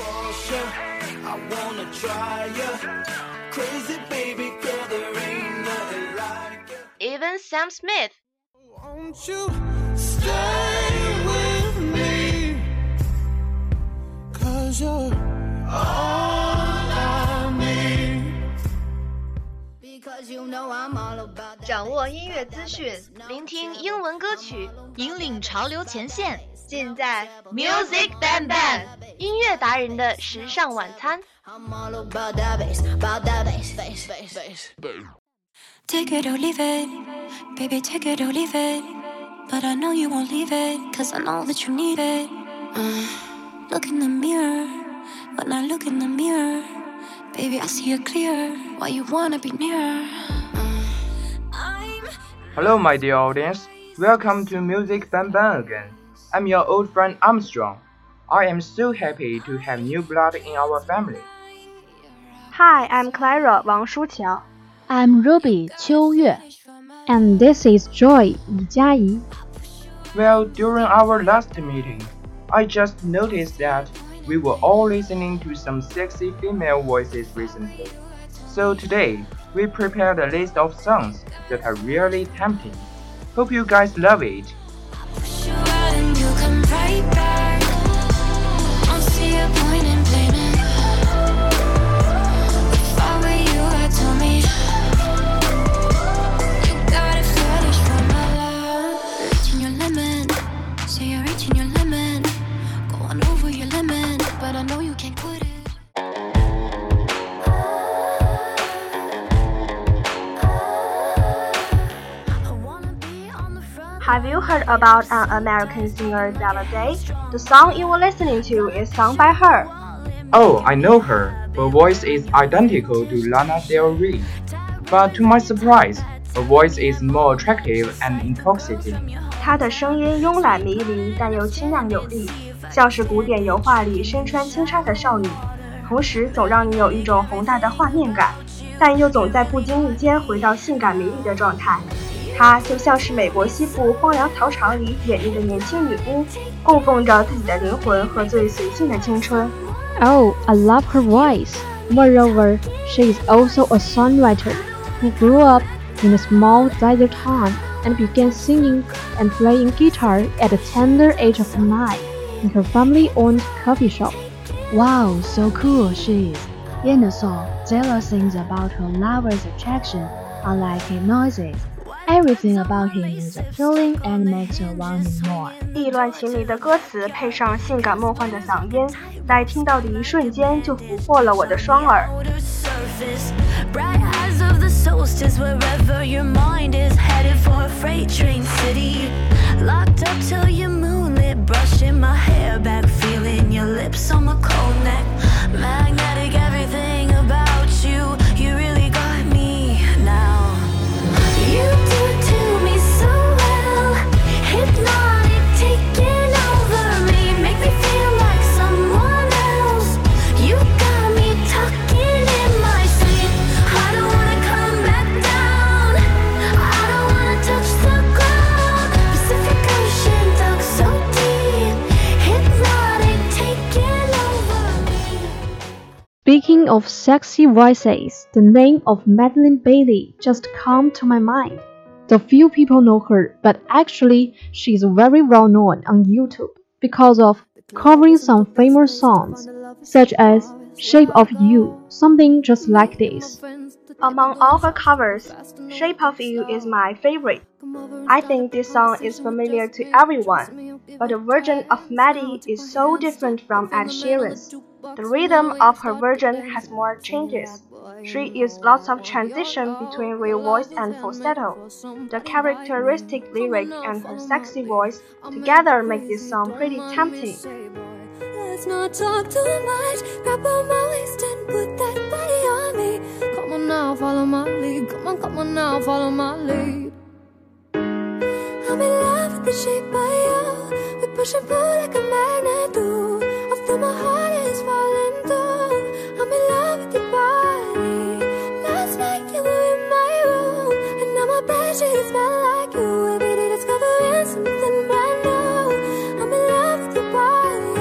I wanna try ya. Crazy baby girl, there ain't nothing like ya. even Sam Smith. Won't you stay with me? Cause you're all I need. Because you know I'm all about that. 掌握音乐资讯，聆听英文歌曲，引领潮流前线。尽在 Music Bang Bang 音乐达人的时尚晚餐。Take it or leave it, baby, take it or leave it. But I know you won't leave it, cause I know that you need it. Uh, look in the mirror, when I look in the mirror, baby, I see you clear. Why you wanna be near? Uh, Hello, my dear audience. Welcome to Music Bang Bang again. I'm your old friend Armstrong. I am so happy to have new blood in our family. Hi, I'm Clara Wang Shuqiao. I'm Ruby Qiu Yue. And this is Joy Li Jiayi. Well, during our last meeting, I just noticed that we were all listening to some sexy female voices recently. So today, we prepared a list of songs that are really tempting. Hope you guys love it come Have you heard about an American singer Zella Day? The song you were listening to is sung by her. Oh, I know her. Her voice is identical to Lana Del Rey. But to my surprise, her voice is more attractive and intoxicating. 她就像是美国西部荒凉草场里野猎的年轻女巫，供奉着自己的灵魂和最随性的青春。Oh, I love her voice. Moreover, she is also a songwriter who grew up in a small desert town and began singing and playing guitar at the tender age of nine in her family-owned coffee shop. Wow, so cool she is. In the song, Zella sings about her lover's attraction, unlike noises. Everything about him is appealing and makes her want him more. 意乱情迷的歌词配上性感梦幻的嗓音，在听到的一瞬间就俘获了我的双耳。 outer surface. Bright eyes of the solstice, wherever your mind is headed for a freight train city. Locked up till your moonlit, brushing my hair back, feeling your lips on my cold neck. Of sexy voices, the name of Madilyn Bailey just come to my mind. Though few people know her, but actually she is very well known on YouTube because of covering some famous songs, such as Shape of You, something just like this. Among all her covers, Shape of You is my favorite. I think this song is familiar to everyone, but the version of Maddie is so different from Ed Sheeran's. The rhythm of her version has more changes. She used lots of transition between real voice and falsetto. The characteristic lyric and her sexy voice together make this song pretty tempting. Let's not talk too much. Grab on my waist and put that body on me. Come on now, follow my lead. Come on, come on now, follow my lead. I'm in love with the shape of you. We push and pull like a magnet now my bed smell like you. Day discovering something brand new. I'm in love with your body.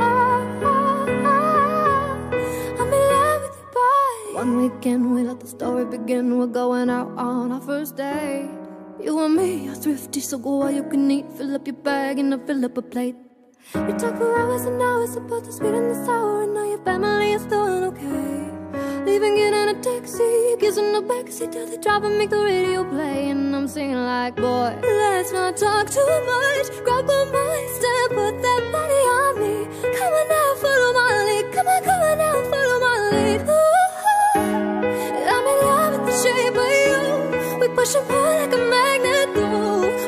Oh, oh, oh. I'm in love with your body. One weekend we let the story begin. We're going out on our first date. You and me are thrifty, so go all you can eat. Fill up your bag and I'll fill up a plate. We talk for hours and hours about the sweet and the sour, and now your family is doing okay. Leaving it in a taxi, kissing the backseat till drop and make the radio play, and I'm singing like, boy, let's not talk too much. Grab my and put that body on me. Come on now, follow my lead. Come on, come on now, follow my lead. Ooh, I'm in love with the shape of you. We push and pull like a magnet do.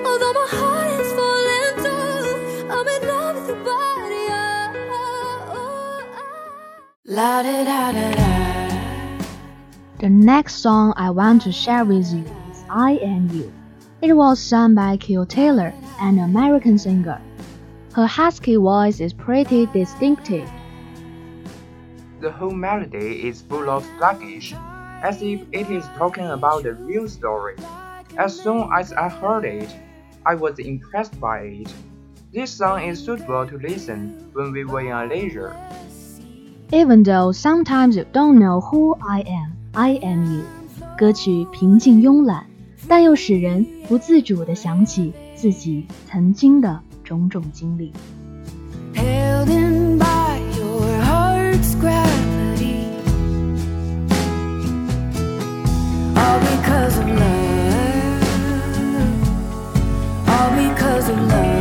Although my heart is falling through, I'm in love with your body. Oh, oh, oh. La da da da da. The next song I want to share with you is I Am You. It was sung by Kim Taylor, an American singer. Her husky voice is pretty distinctive. The whole melody is full of sluggish, as if it is talking about the real story. As soon as I heard it, I was impressed by it. This song is suitable to listen when we were in leisure. Even though sometimes you don't know who I am, I am you。歌曲平静慵懒，但又使人不自主地想起自己曾经的种种经历。Held in by your heart's gravity. All because of love. All because of love.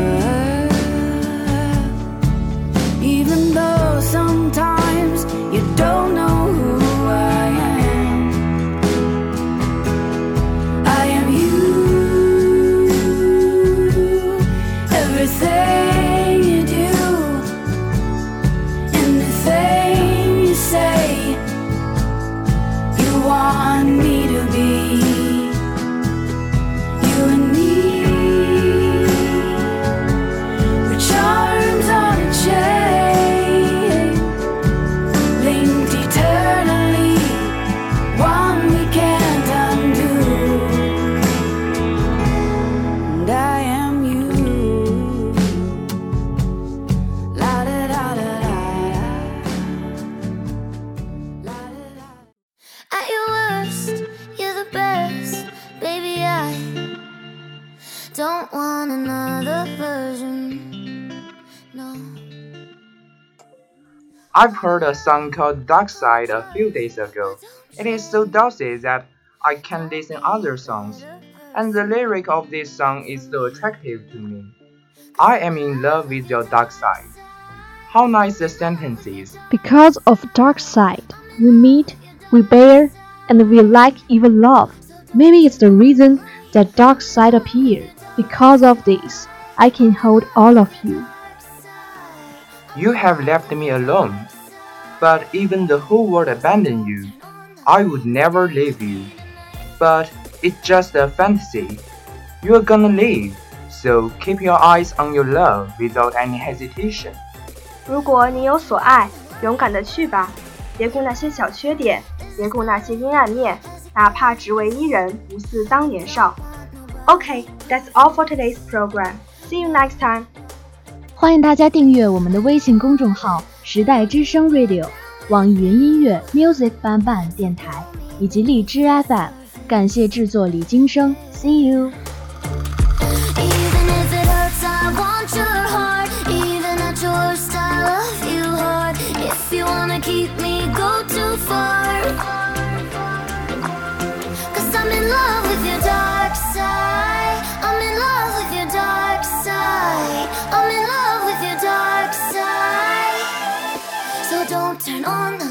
Don't want another version. No. I've heard a song called Dark Side a few days ago. It is so dulcet that I can listen other songs, and the lyric of this song is so attractive to me. I am in love with your dark side. How nice the sentence is. Because of dark side, we meet, we bear, and we like even love. Maybe it's the reason that dark side appeared. Because of this, I can hold all of you. You have left me alone, but even the whole world abandoned you. I would never leave you. But it's just a fantasy. You're gonna leave, so keep your eyes on your love without any hesitation. 如果你有所爱，勇敢的去吧，别顾那些小缺点，别顾那些阴暗面，哪怕只为一人，不似当年少。 Okay, that's all for today's program. See you next time. 欢迎大家订阅我们的微信公众号“时代之声 Radio”，网易云音乐 “Music Ban Ban” 电台以及荔枝 FM。感谢制作李金生，See you。That's